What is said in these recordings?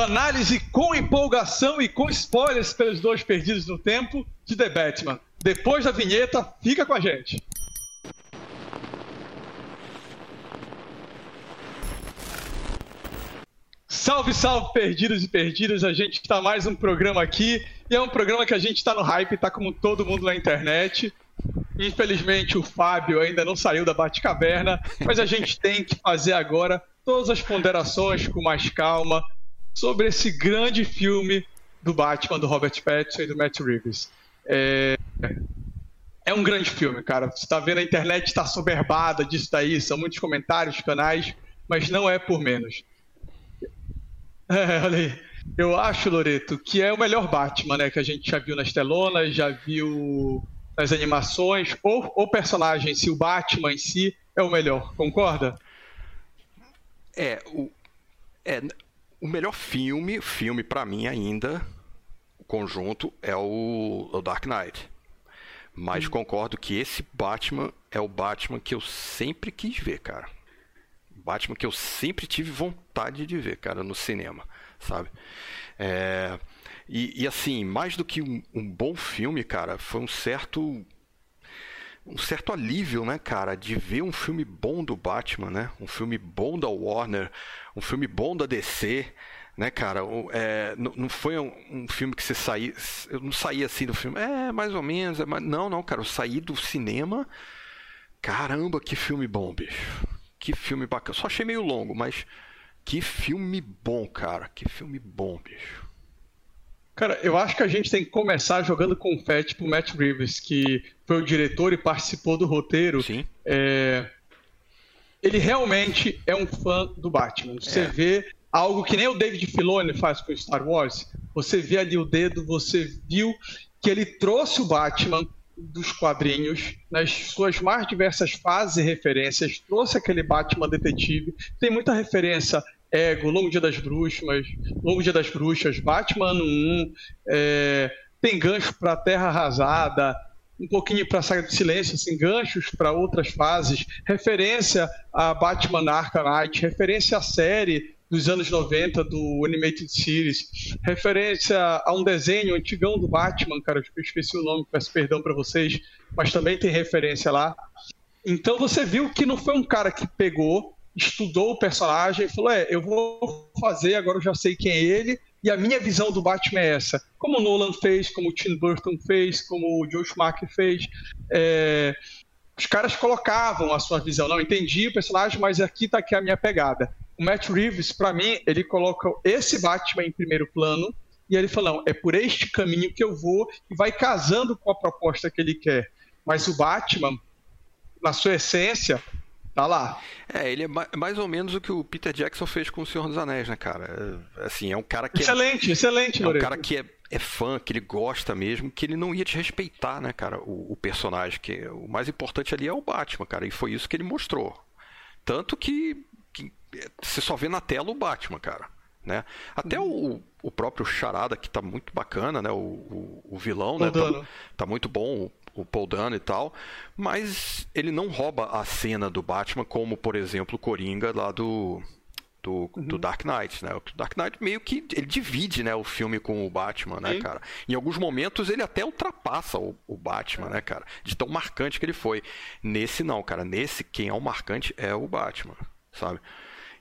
Análise com empolgação e com spoilers pelos dois perdidos no tempo de The Batman. Depois da vinheta, fica com a gente. Salve, salve, perdidos e perdidas. A gente está mais um programa aqui. E é um programa que a gente está no hype, está como todo mundo na internet. Infelizmente, o Fábio ainda não saiu da Batcaverna, mas a gente tem que fazer agora todas as ponderações com mais calma sobre esse grande filme do Batman, do Robert Pattinson e do Matt Reeves. É, é um grande filme, cara. Você está vendo a internet está soberbada disso daí, são muitos comentários, canais, mas não é por menos. É, olha aí. Eu acho, Loreto, que é o melhor Batman, né? Que a gente já viu nas telonas, já viu nas animações, ou o personagem em si, o Batman em si, é o melhor, concorda? É, o, é, o melhor filme, filme para mim ainda, o conjunto, é o, o Dark Knight. Mas hum. concordo que esse Batman é o Batman que eu sempre quis ver, cara. Batman que eu sempre tive vontade de ver, cara, no cinema, sabe? É, e, e, assim, mais do que um, um, bom filme, cara, foi um certo. Um certo alívio, né, cara, de ver um filme bom do Batman, né? Um filme bom da Warner, um filme bom da DC, né, cara? É, não, não, foi um, um, filme que você saía. Eu não saí assim do filme, é, mais ou menos. É, não, não, cara, eu saí do cinema. Caramba, que filme bom, bicho. Que filme bacana. Só achei meio longo, mas que filme bom, cara. Que filme bom, bicho. Cara, eu acho que a gente tem que começar jogando confete pro Matt Reeves, que foi o diretor e participou do roteiro. Sim. É... Ele realmente é um fã do Batman. Você é. vê algo que nem o David Filoni faz com Star Wars. Você vê ali o dedo, você viu que ele trouxe o Batman dos quadrinhos nas suas mais diversas fases e referências, trouxe aquele Batman detetive. Tem muita referência Ego, Longo Dia das Bruxas, Longo Dia das Bruxas, Batman 1, é, tem gancho para Terra Arrasada, um pouquinho para a Saga do Silêncio, assim, ganchos para outras fases, referência a Batman Arkham Knight, referência à série dos anos 90 do Animated Series, referência a um desenho antigão do Batman, cara, eu esqueci o nome, peço perdão para vocês, mas também tem referência lá. Então você viu que não foi um cara que pegou estudou o personagem e falou: É, eu vou fazer, agora eu já sei quem é ele, e a minha visão do Batman é essa. Como o Nolan fez, como o Tim Burton fez, como o Joe Schumacher fez. É... Os caras colocavam a sua visão. Não entendi o personagem, mas aqui está aqui a minha pegada. O Matt Reeves, para mim, ele coloca esse Batman em primeiro plano e ele fala: não, é por este caminho que eu vou e vai casando com a proposta que ele quer. Mas o Batman, na sua essência, Tá lá. É, ele é mais ou menos o que o Peter Jackson fez com o Senhor dos Anéis, né, cara? É, assim, é um cara que. É excelente, é, excelente, É um cara que é, é fã, que ele gosta mesmo, que ele não ia desrespeitar, né, cara, o, o personagem. que O mais importante ali é o Batman, cara, e foi isso que ele mostrou. Tanto que, que você só vê na tela o Batman, cara. Né? Até o, o próprio Charada, que tá muito bacana, né? O, o, o vilão, né? Tá, tá, muito bom o Paul Dano e tal, mas ele não rouba a cena do Batman como, por exemplo, o Coringa lá do do, uhum. do, Dark Knight, né? O Dark Knight meio que ele divide, né, o filme com o Batman, né, Sim. cara? Em alguns momentos ele até ultrapassa o, o Batman, é. né, cara? De tão marcante que ele foi. Nesse não, cara. Nesse quem é o marcante é o Batman, sabe?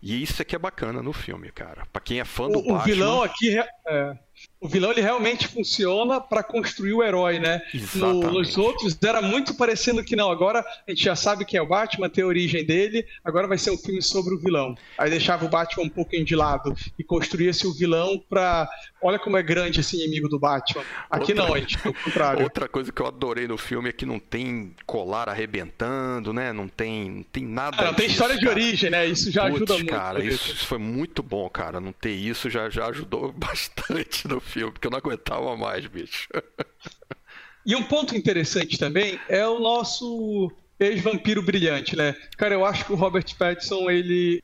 E isso é que é bacana no filme, cara. Para quem é fã do o, Batman. O vilão aqui é, o vilão ele realmente funciona para construir o herói, né? No, nos outros era muito parecendo que não. Agora a gente já sabe quem é o Batman, tem a origem dele. Agora vai ser um filme sobre o vilão. Aí deixava o Batman um pouquinho de lado e construía-se o vilão para. Olha como é grande esse inimigo do Batman. Aqui outra... não, a gente, pelo contrário. Outra coisa que eu adorei no filme é que não tem colar arrebentando, né? Não tem, não tem nada. Ah, não tem história cara. de origem, né? Isso já Puts, ajuda muito. Cara, isso, isso foi muito bom, cara. Não ter isso já, já ajudou bastante no filme, porque eu não aguentava mais, bicho. E um ponto interessante também é o nosso ex-vampiro brilhante, né? Cara, eu acho que o Robert Pattinson, ele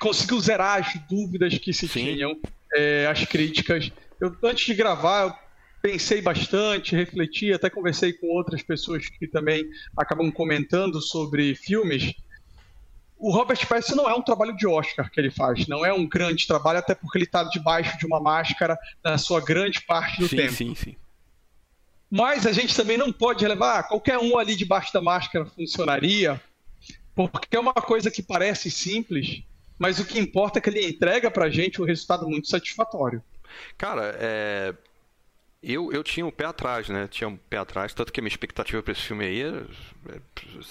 conseguiu zerar as dúvidas que se Sim. tinham, é, as críticas. Eu, antes de gravar, eu pensei bastante, refleti, até conversei com outras pessoas que também acabam comentando sobre filmes. O Robert Pattinson não é um trabalho de Oscar que ele faz, não é um grande trabalho, até porque ele está debaixo de uma máscara na sua grande parte do sim, tempo. Sim, sim, Mas a gente também não pode levar ah, qualquer um ali debaixo da máscara funcionaria, porque é uma coisa que parece simples, mas o que importa é que ele entrega pra gente um resultado muito satisfatório. Cara, é... eu, eu tinha um pé atrás, né? Tinha um pé atrás, tanto que a minha expectativa para esse filme aí é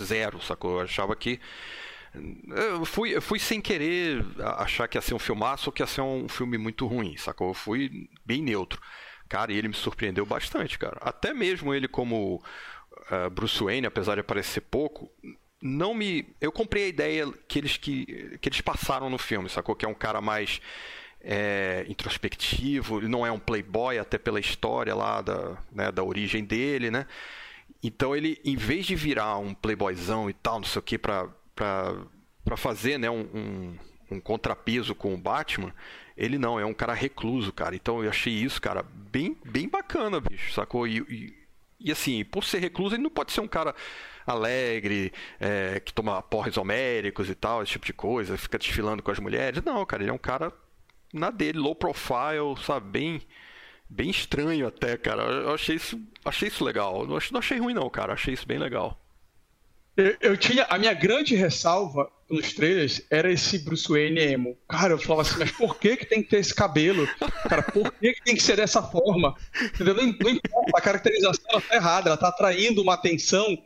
zero, sacou? Eu achava que eu fui, eu fui sem querer achar que ia ser um filmaço ou que ia ser um filme muito ruim, sacou? Eu fui bem neutro. Cara, e ele me surpreendeu bastante, cara. Até mesmo ele como uh, Bruce Wayne, apesar de aparecer pouco, não me. Eu comprei a ideia que eles, que, que eles passaram no filme, sacou? Que é um cara mais é, introspectivo, ele não é um playboy, até pela história lá da, né, da origem dele, né? Então ele, em vez de virar um playboyzão e tal, não sei o que, pra para fazer né, um, um, um, contrapeso com o Batman, ele não, é um cara recluso, cara. Então eu achei isso, cara, bem, bem bacana, bicho, sacou? E, e, e assim, por ser recluso, ele não pode ser um cara alegre, é, que toma porres homéricos e tal, esse tipo de coisa, fica desfilando com as mulheres. Não, cara, ele é um cara na dele, low profile, sabe, bem bem estranho até, cara. Eu achei isso, achei isso legal. Não achei, não achei ruim não, cara. Achei isso bem legal. Eu, eu, tinha. A minha grande ressalva nos trailers era esse Bruce Wayne emo. Cara, eu falava assim, mas por que, que tem que ter esse cabelo? Cara, por que, que tem que ser dessa forma? Entendeu? Não, não importa, a caracterização ela tá errada, ela tá atraindo uma atenção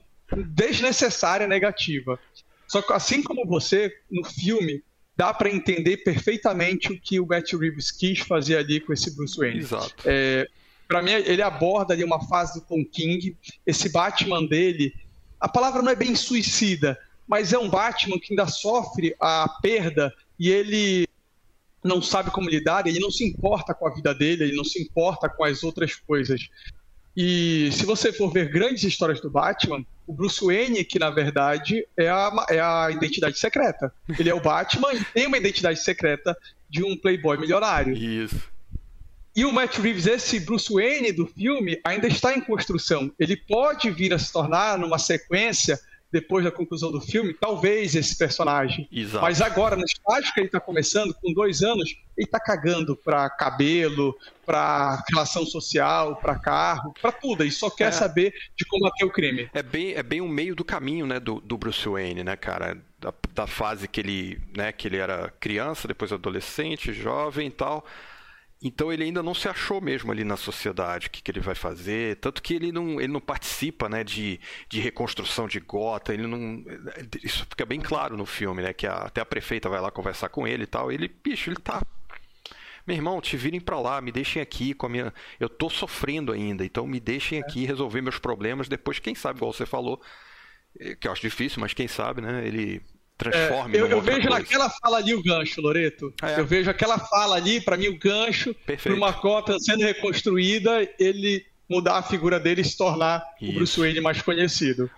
desnecessária negativa. Só que assim como você, no filme, dá para entender perfeitamente o que o Matt Reeves quis fazer ali com esse Bruce Wayne. Exato. É, para mim, ele aborda ali uma fase do Tom King, esse Batman dele a palavra não é bem suicida, mas é um Batman que ainda sofre a perda e ele não sabe como lidar, ele não se importa com a vida dele, ele não se importa com as outras coisas. E se você for ver grandes histórias do Batman, o Bruce Wayne, que na verdade é a, é a identidade secreta. Ele é o Batman e tem uma identidade secreta de um playboy milionário. Isso. E o Matt Reeves, esse Bruce Wayne do filme, ainda está em construção. Ele pode vir a se tornar, numa sequência, depois da conclusão do filme, talvez esse personagem. Exato. Mas agora, no estágio que ele está começando, com dois anos, ele está cagando para cabelo, para relação social, para carro, para tudo. Ele só quer é. saber de combater o crime. É bem, é bem o meio do caminho, né, do, do Bruce Wayne, né, cara? Da, da fase que ele, né, que ele era criança, depois adolescente, jovem e tal então ele ainda não se achou mesmo ali na sociedade, o que, que ele vai fazer. Tanto que ele não, ele não participa né, de, de reconstrução de gota, ele não. Isso fica bem claro no filme, né? Que a, até a prefeita vai lá conversar com ele e tal. Ele, bicho, ele tá. Meu irmão, te virem para lá, me deixem aqui com a minha. Eu tô sofrendo ainda, então me deixem aqui resolver meus problemas. Depois, quem sabe, igual você falou, eh, que eu acho difícil, mas quem sabe, né? Ele transforme. É, eu, eu vejo coisa. naquela fala ali o gancho, Loreto. É. Eu vejo aquela fala ali, para mim, o gancho para uma cota sendo reconstruída, ele mudar a figura dele e se tornar Isso. o Bruce Wayne mais conhecido.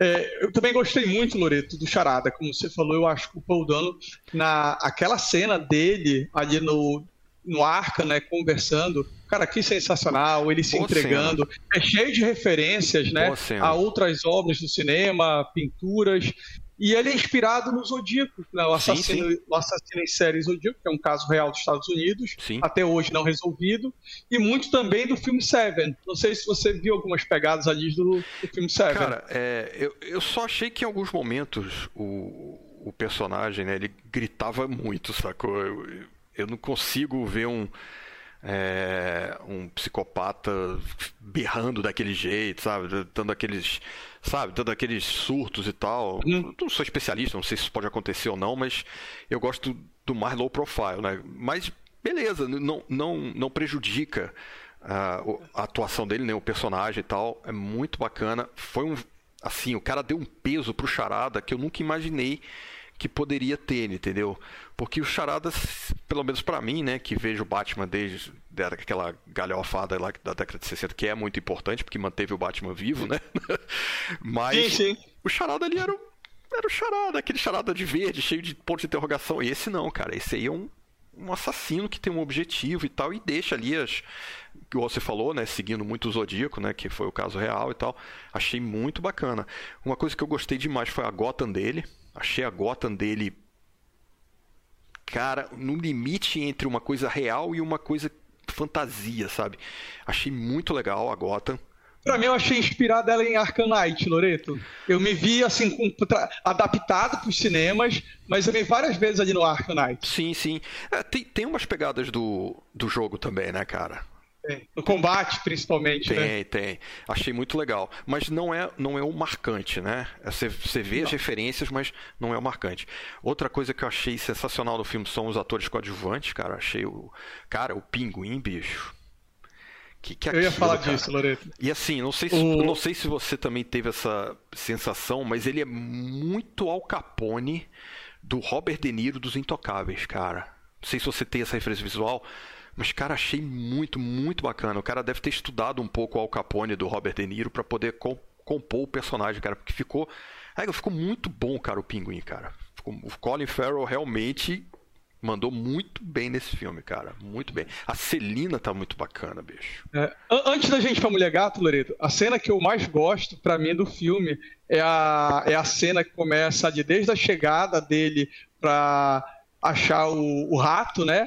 É, eu também gostei muito, Loreto, do Charada. Como você falou, eu acho que o Paul Dano, na aquela cena dele ali no, no Arca, né, conversando, cara, que sensacional, ele se Boa entregando. Cena. É cheio de referências, né, a outras obras do cinema, pinturas. E ele é inspirado no Zodíaco, né? o, assassino, sim, sim. o assassino em série Zodíaco, que é um caso real dos Estados Unidos, sim. até hoje não resolvido, e muito também do filme Seven. Não sei se você viu algumas pegadas ali do, do filme Seven. Cara, é, eu, eu só achei que em alguns momentos o, o personagem, né, ele gritava muito, sacou? Eu, eu não consigo ver um é, um psicopata berrando daquele jeito, sabe? Dando aqueles, sabe? Dando aqueles surtos e tal. Hum. Não sou especialista, não sei se isso pode acontecer ou não, mas eu gosto do mais low profile, né? Mas beleza, não, não, não prejudica uh, a atuação dele, nem né? o personagem e tal. É muito bacana. Foi um. Assim, o cara deu um peso pro Charada que eu nunca imaginei que poderia ter, entendeu? Porque o Charada, pelo menos para mim, né, que vejo o Batman desde aquela galhofada lá da década de 60, que é muito importante, porque manteve o Batman vivo, né? Mas sim, sim. o Charada ali era o, era o Charada, aquele Charada de verde, cheio de ponto de interrogação. E esse não, cara. Esse aí é um, um assassino que tem um objetivo e tal, e deixa ali as. Que você falou, né? Seguindo muito o Zodíaco, né? Que foi o caso real e tal. Achei muito bacana. Uma coisa que eu gostei demais foi a Gotham dele Achei a Gotham dele. Cara, no limite entre uma coisa real e uma coisa fantasia, sabe? Achei muito legal a Gotham. Pra mim, eu achei inspirada ela em Arcanite, Loreto. Eu me vi, assim, com, adaptado pros cinemas, mas eu vi várias vezes ali no Arcanite. Sim, sim. É, tem, tem umas pegadas do, do jogo também, né, cara? Tem. No combate, principalmente, tem, né? Tem, Achei muito legal. Mas não é, não é o marcante, né? É, você, você vê não. as referências, mas não é o marcante. Outra coisa que eu achei sensacional no filme são os atores coadjuvantes, cara. Achei o. Cara, o pinguim, bicho. Que, que é eu ia falar cara? disso, Loreto. E assim, não sei, se, o... não sei se você também teve essa sensação, mas ele é muito Al Capone do Robert De Niro dos Intocáveis, cara. Não sei se você tem essa referência visual, mas, cara, achei muito, muito bacana. O cara deve ter estudado um pouco o Al Capone do Robert De Niro para poder compor o personagem, cara, porque ficou. É, ficou muito bom, cara, o pinguim, cara. Ficou, o Colin Farrell realmente mandou muito bem nesse filme, cara. Muito bem. A Celina tá muito bacana, bicho. É, antes da gente pra Mulher Gato, Loreto, a cena que eu mais gosto, para mim, do filme é a, é a cena que começa de desde a chegada dele pra achar o, o rato, né?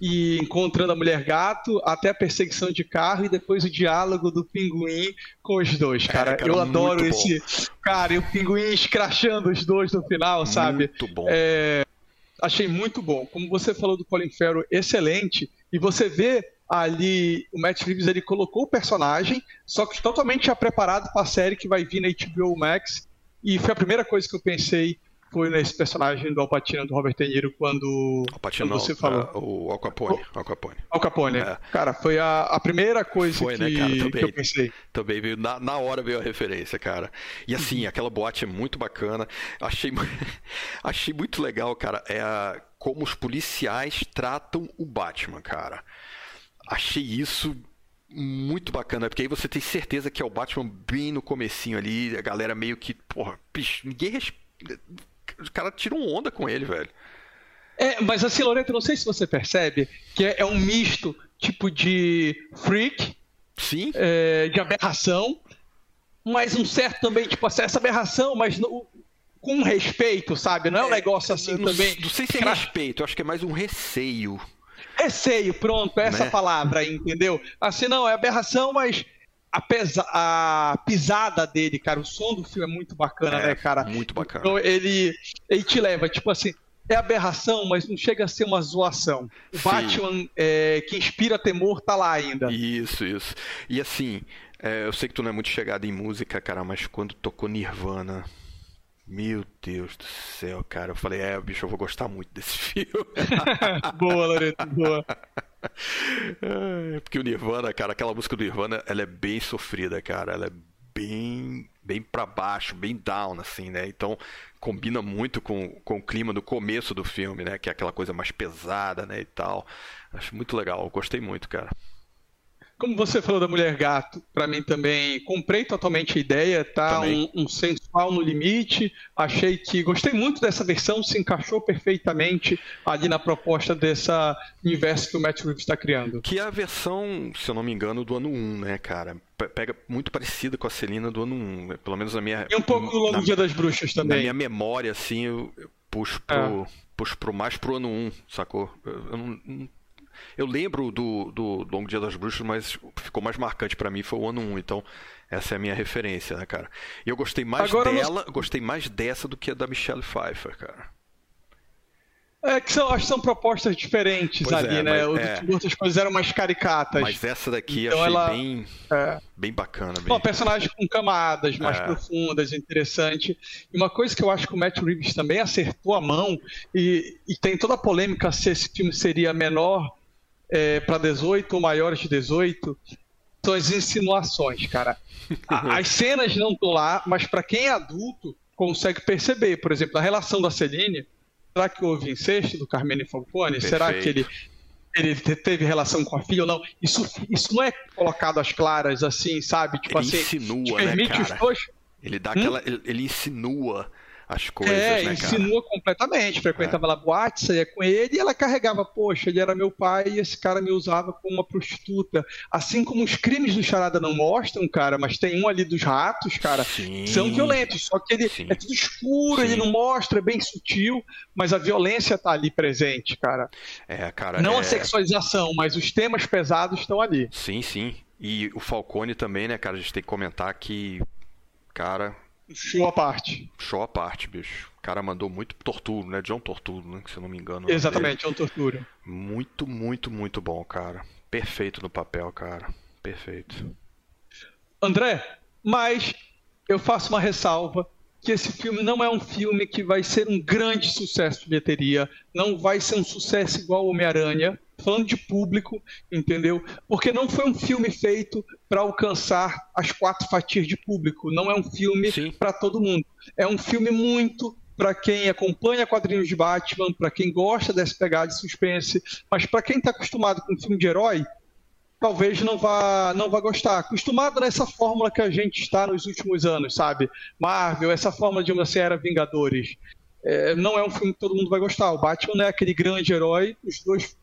E encontrando a mulher gato, até a perseguição de carro e depois o diálogo do pinguim com os dois, cara. É, cara eu adoro esse. Bom. Cara, e o pinguim escrachando os dois no final, sabe? Muito bom. É... Achei muito bom. Como você falou do Colin Farrell, excelente. E você vê ali, o Matt Reeves ele colocou o personagem, só que totalmente já preparado para a série que vai vir na HBO Max. E foi a primeira coisa que eu pensei foi nesse personagem do Alpatino, do Robert De Niro, quando, Alpatino, quando você falou. Uh, o Al Capone. Al Capone. Al Capone. É. Cara, foi a, a primeira coisa foi, que, né, cara? Também, que eu pensei. Também veio, na, na hora veio a referência, cara. E assim, aquela boate é muito bacana. Achei, achei muito legal, cara, é a, como os policiais tratam o Batman, cara. Achei isso muito bacana, porque aí você tem certeza que é o Batman bem no comecinho ali, a galera meio que, porra, bicho, ninguém respeita os caras tiram onda com ele, velho. É, mas assim, Loreto, não sei se você percebe que é, é um misto tipo de freak, Sim. É, de aberração, mas um certo também, tipo essa aberração, mas no, com respeito, sabe? Não é um é, negócio assim não, também. Não sei se é respeito, acho que é mais um receio. Receio, pronto, é essa né? palavra entendeu? Assim, não, é aberração, mas a, pesa, a pisada dele, cara, o som do filme é muito bacana, é, né, cara? Muito bacana. Então ele, ele te leva, tipo assim, é aberração, mas não chega a ser uma zoação. O Sim. Batman é, que inspira temor tá lá ainda. Isso, isso. E assim, é, eu sei que tu não é muito chegado em música, cara, mas quando tocou Nirvana. Meu Deus do céu, cara. Eu falei, é, bicho, eu vou gostar muito desse filme. boa, Loreto, boa. É, porque o Nirvana, cara, aquela música do Nirvana, ela é bem sofrida, cara. Ela é bem bem para baixo, bem down, assim, né? Então combina muito com, com o clima do começo do filme, né? Que é aquela coisa mais pesada, né? E tal. Acho muito legal, gostei muito, cara. Como você falou da Mulher Gato, para mim também comprei totalmente a ideia, tá? Um, um, sensual no limite. Achei que gostei muito dessa versão, se encaixou perfeitamente ali na proposta dessa universo que o Matt Reeves está criando. Que é a versão, se eu não me engano, do ano 1, né, cara? Pega muito parecida com a Celina do ano 1, né? pelo menos na minha. E um pouco do Longo na, Dia das Bruxas também. Na minha memória, assim, eu, eu puxo pro. É. Puxo pro mais pro ano 1, sacou? Eu, eu não, não eu lembro do, do Longo Dia das Bruxas, mas ficou mais marcante para mim foi o ano 1, então essa é a minha referência, né, cara? E eu gostei mais Agora dela, nós... gostei mais dessa do que a da Michelle Pfeiffer, cara. É que são, acho que são propostas diferentes pois ali, é, né? Mas, é. Outras coisas eram mais caricatas. Mas essa daqui então achei ela, bem, é. bem bacana. Bem... Uma personagem com camadas mais é. profundas, interessante. E uma coisa que eu acho que o Matt Reeves também acertou a mão, e, e tem toda a polêmica se esse filme seria menor é, para 18 ou maiores de 18 são as insinuações, cara. As cenas não estão lá, mas para quem é adulto consegue perceber. Por exemplo, a relação da Celine, será que houve incesto do Carmine Falcone? Perfeito. Será que ele, ele teve relação com a filha ou não? Isso, isso não é colocado às claras assim, sabe? Tipo ele assim, insinua, né, cara? Dois... Ele dá hum? aquela, ele, ele insinua as coisas, é, né, insinua completamente. Frequentava é. lá boate, saía com ele e ela carregava, poxa, ele era meu pai e esse cara me usava como uma prostituta. Assim como os crimes do Charada não mostram, cara, mas tem um ali dos ratos, cara, Sim. são violentos. Só que ele Sim. é tudo escuro, Sim. ele não mostra, é bem sutil, mas a violência tá ali presente, cara. É, cara. Não é... a sexualização, mas os temas pesados estão ali. Sim, sim. E o Falcone também, né, cara? A gente tem que comentar que, cara, Show à parte. Show à parte, bicho. O cara mandou muito Torturo, né? John Torturo, né? Se eu não me engano. Exatamente, John Torturo. Muito, muito, muito bom, cara. Perfeito no papel, cara. Perfeito. André, mas eu faço uma ressalva que esse filme não é um filme que vai ser um grande sucesso de bilheteria, não vai ser um sucesso igual Homem-Aranha, falando de público, entendeu? Porque não foi um filme feito para alcançar as quatro fatias de público, não é um filme para todo mundo. É um filme muito para quem acompanha quadrinhos de Batman, para quem gosta dessa pegada de suspense, mas para quem está acostumado com um filme de herói, talvez não vá, não vá gostar. Acostumado nessa fórmula que a gente está nos últimos anos, sabe? Marvel, essa fórmula de uma série Vingadores. É, não é um filme que todo mundo vai gostar. O Batman é aquele grande herói os dois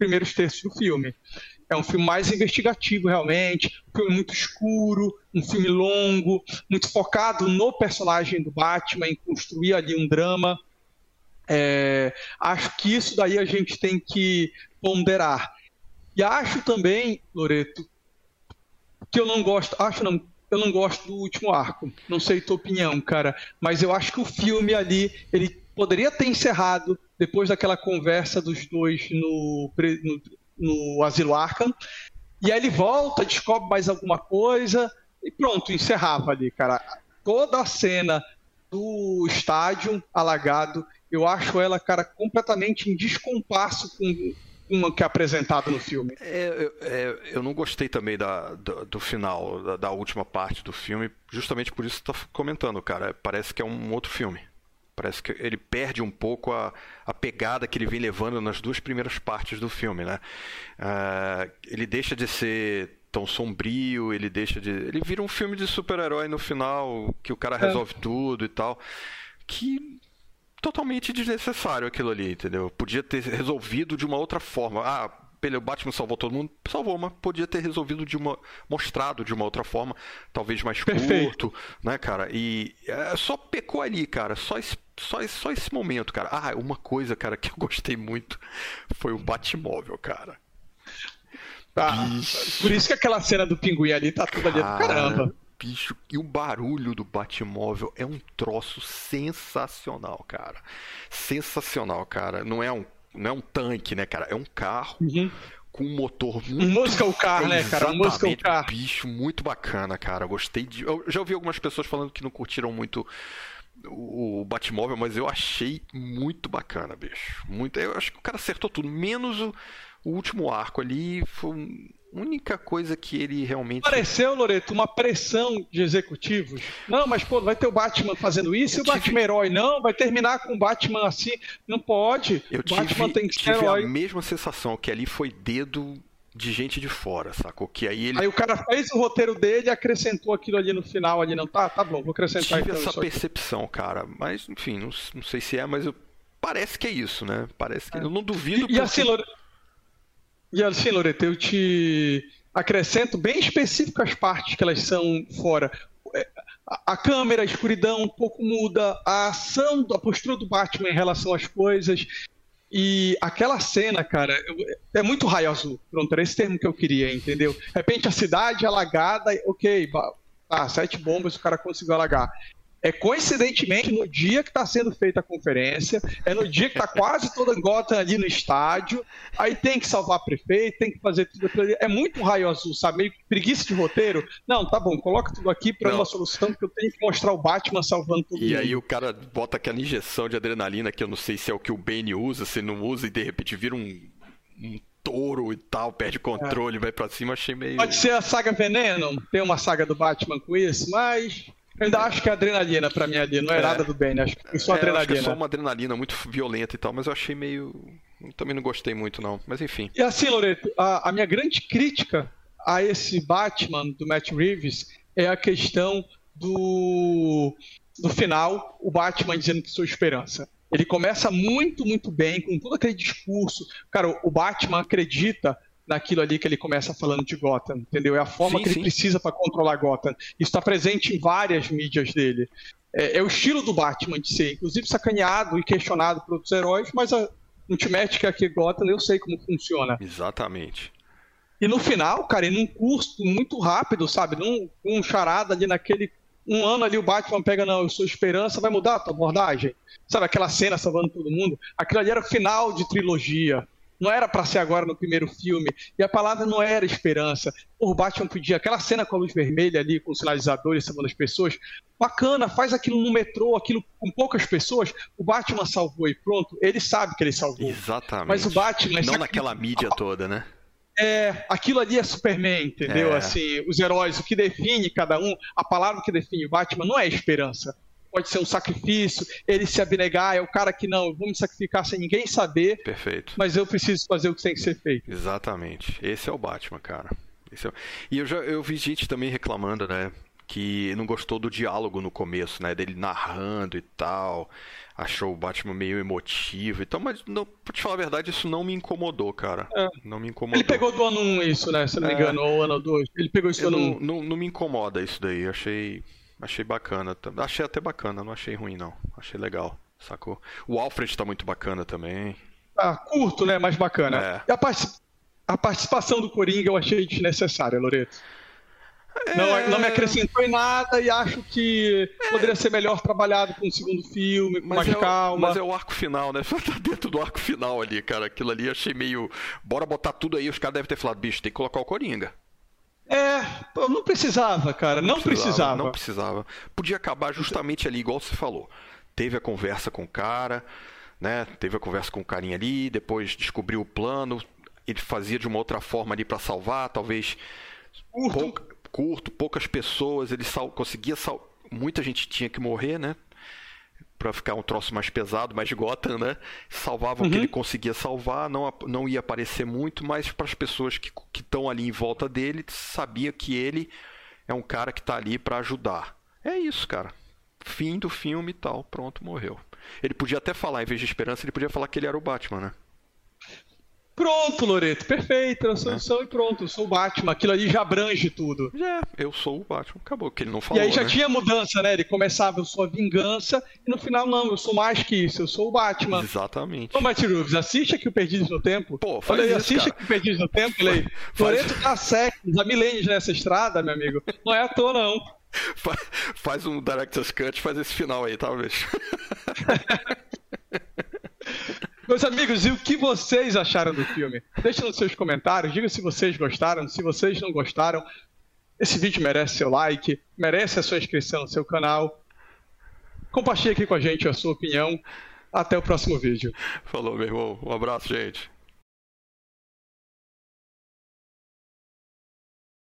primeiros terços do filme. É um filme mais investigativo, realmente, um filme muito escuro, um filme longo, muito focado no personagem do Batman, em construir ali um drama. É, acho que isso daí a gente tem que ponderar. E acho também, Loreto, que eu não gosto, acho não, eu não gosto do último arco. Não sei tua opinião, cara, mas eu acho que o filme ali, ele poderia ter encerrado depois daquela conversa dos dois no, no, no Asilo Arkham. E aí ele volta, descobre mais alguma coisa e pronto, encerrava ali, cara. Toda a cena do estádio alagado, eu acho ela, cara, completamente em descompasso com uma que é apresentada no filme. É, é, eu não gostei também da, do, do final, da, da, última parte do filme, justamente por isso que você tá comentando, cara. Parece que é um outro filme. Parece que ele perde um pouco a, a pegada que ele vem levando nas duas primeiras partes do filme, né? Uh, ele deixa de ser tão sombrio, ele deixa de. Ele vira um filme de super-herói no final, que o cara é. resolve é. tudo e tal. Que totalmente desnecessário aquilo ali, entendeu? Podia ter resolvido de uma outra forma. Ah, o Batman salvou todo mundo, salvou, mas podia ter resolvido de uma. mostrado de uma outra forma, talvez mais Perfeito. curto, né, cara? E é, só pecou ali, cara. Só esse, só, só esse momento, cara. Ah, uma coisa, cara, que eu gostei muito foi o Batmóvel, cara. Tá. Por isso que aquela cena do pinguim ali tá tudo ali do caramba. Bicho, e o barulho do Batmóvel é um troço sensacional, cara. Sensacional, cara. Não é um não é um tanque, né, cara? É um carro uhum. com um motor muito. Um muscle car, né, cara? Um muscle car. Bicho, muito bacana, cara. Gostei de. Eu já ouvi algumas pessoas falando que não curtiram muito o Batmóvel, mas eu achei muito bacana, bicho. Muito. Eu acho que o cara acertou tudo, menos o, o último arco ali. Foi única coisa que ele realmente. Pareceu, Loreto, uma pressão de executivos. Não, mas pô, vai ter o Batman fazendo isso eu e o tive... Batman herói não, vai terminar com o Batman assim. Não pode. Eu o Batman tive, tem que ser tive herói. a mesma sensação que ali foi dedo de gente de fora, sacou? Que aí ele. Aí o cara fez o roteiro dele e acrescentou aquilo ali no final, ali não tá, tá bom, vou acrescentar Tive então, essa percepção, aqui. cara, mas enfim, não, não sei se é, mas eu... parece que é isso, né? Parece que é. eu não duvido. E, porque... e assim, Loreto, e assim, Loreto, eu te acrescento bem específico as partes que elas são fora. É, a câmera, a escuridão um pouco muda, a ação, a postura do Batman em relação às coisas. E aquela cena, cara, é muito raio azul. Pronto, era esse termo que eu queria, entendeu? De repente a cidade alagada, ok, tá, sete bombas o cara conseguiu alagar. É coincidentemente no dia que está sendo feita a conferência, é no dia que está quase toda Gotham ali no estádio, aí tem que salvar prefeito, tem que fazer tudo aquilo ali. É muito raio azul, sabe? Meio preguiça de roteiro. Não, tá bom, coloca tudo aqui para uma solução que eu tenho que mostrar o Batman salvando tudo. E mundo. aí o cara bota aquela injeção de adrenalina que eu não sei se é o que o Bane usa, se não usa, e de repente vira um, um touro e tal, perde controle, é. vai para cima, achei meio. Pode ser a saga Veneno, tem uma saga do Batman com isso, mas ainda acho que é adrenalina pra mim ali, não é, é nada do bem, né? Acho que é só adrenalina. Acho que é só uma adrenalina muito violenta e tal, mas eu achei meio. Também não gostei muito, não. Mas enfim. E assim, Loreto, a, a minha grande crítica a esse Batman do Matt Reeves é a questão do no final, o Batman dizendo que sou esperança. Ele começa muito, muito bem, com todo aquele discurso. Cara, o Batman acredita naquilo ali que ele começa falando de Gotham, entendeu? É a forma sim, que ele sim. precisa para controlar Gotham. Isso está presente em várias mídias dele. É, é, o estilo do Batman de ser, inclusive sacaneado e questionado por outros heróis, mas a Ultimate, que é aqui Gotham, eu sei como funciona. Exatamente. E no final, cara, em um curso muito rápido, sabe? Num, um charada ali naquele. Um ano ali o Batman pega, não, eu sou esperança, vai mudar a tua abordagem? Sabe aquela cena salvando todo mundo? Aquilo ali era o final de trilogia. Não era para ser agora no primeiro filme. E a palavra não era esperança. O Batman podia. Aquela cena com a luz vermelha ali, com os sinalizadores salvando as pessoas. Bacana, faz aquilo no metrô, aquilo com poucas pessoas. O Batman salvou e pronto. Ele sabe que ele salvou. Exatamente. Mas o Batman. Não naquela mídia toda, né? É, aquilo ali é Superman, entendeu? É. Assim, os heróis, o que define cada um, a palavra que define o Batman não é esperança. Pode ser um sacrifício, ele se abnegar, é o cara que não, eu vou me sacrificar sem ninguém saber. Perfeito. Mas eu preciso fazer o que tem que ser feito. Exatamente. Esse é o Batman, cara. É... E eu já eu vi gente também reclamando, né? Que não gostou do diálogo no começo, né? Dele narrando e tal achou o Batman meio emotivo. Então, mas não, pra te falar a verdade, isso não me incomodou, cara. É. Não me incomodou. Ele pegou do ano 1 isso, né? Se não me é. engano, ou ano 2. Ele pegou isso do ano 1. Não, não me incomoda isso daí. Achei, achei bacana. Achei até bacana, não achei ruim, não. Achei legal, sacou? O Alfred tá muito bacana também. Ah, curto, né? Mas bacana. É. A, part... a participação do Coringa eu achei desnecessária, Loreto. É... Não, não me acrescentou em nada e acho que é... poderia ser melhor trabalhado com o segundo filme, com mas mais é calma. Mas é o arco final, né? Só tá dentro do arco final ali, cara. Aquilo ali achei meio. Bora botar tudo aí. Os caras devem ter falado, bicho, tem que colocar o Coringa. É, não precisava, cara. Não, não precisava, precisava. Não precisava. Podia acabar justamente ali, igual você falou. Teve a conversa com o cara, né? Teve a conversa com o carinha ali, depois descobriu o plano. Ele fazia de uma outra forma ali para salvar, talvez. Pouca, curto, poucas pessoas, ele sal, conseguia sal, muita gente tinha que morrer, né? Para ficar um troço mais pesado, mais Gotham, né? Salvava uhum. o que uhum. ele conseguia salvar, não, não ia aparecer muito, mas para as pessoas que estão ali em volta dele, sabia que ele é um cara que está ali para ajudar. É isso, cara. Fim do filme e tal, pronto, morreu. Ele podia até falar, em vez de esperança, ele podia falar que ele era o Batman, né? Pronto, Loreto, perfeito, a solução é. e pronto, eu sou o Batman, aquilo ali já abrange tudo. É, eu sou o Batman, acabou, que ele não falou, E aí já né? tinha mudança, né, ele começava, eu sou a vingança, e no final não, eu sou mais que isso, eu sou o Batman. Exatamente. Ô, Matirubes, assiste aqui o Perdidos no Tempo. Pô, faz Olha aí, isso, assiste cara. aqui o Perdidos no Tempo, aí. Loreto tá séculos, há milênios nessa estrada, meu amigo, não é à toa não. Faz, faz um Director's Cut, faz esse final aí, talvez. Meus amigos, e o que vocês acharam do filme? Deixe nos seus comentários, diga se vocês gostaram, se vocês não gostaram. Esse vídeo merece seu like, merece a sua inscrição no seu canal. Compartilhe aqui com a gente a sua opinião. Até o próximo vídeo. Falou, meu irmão. Um abraço, gente.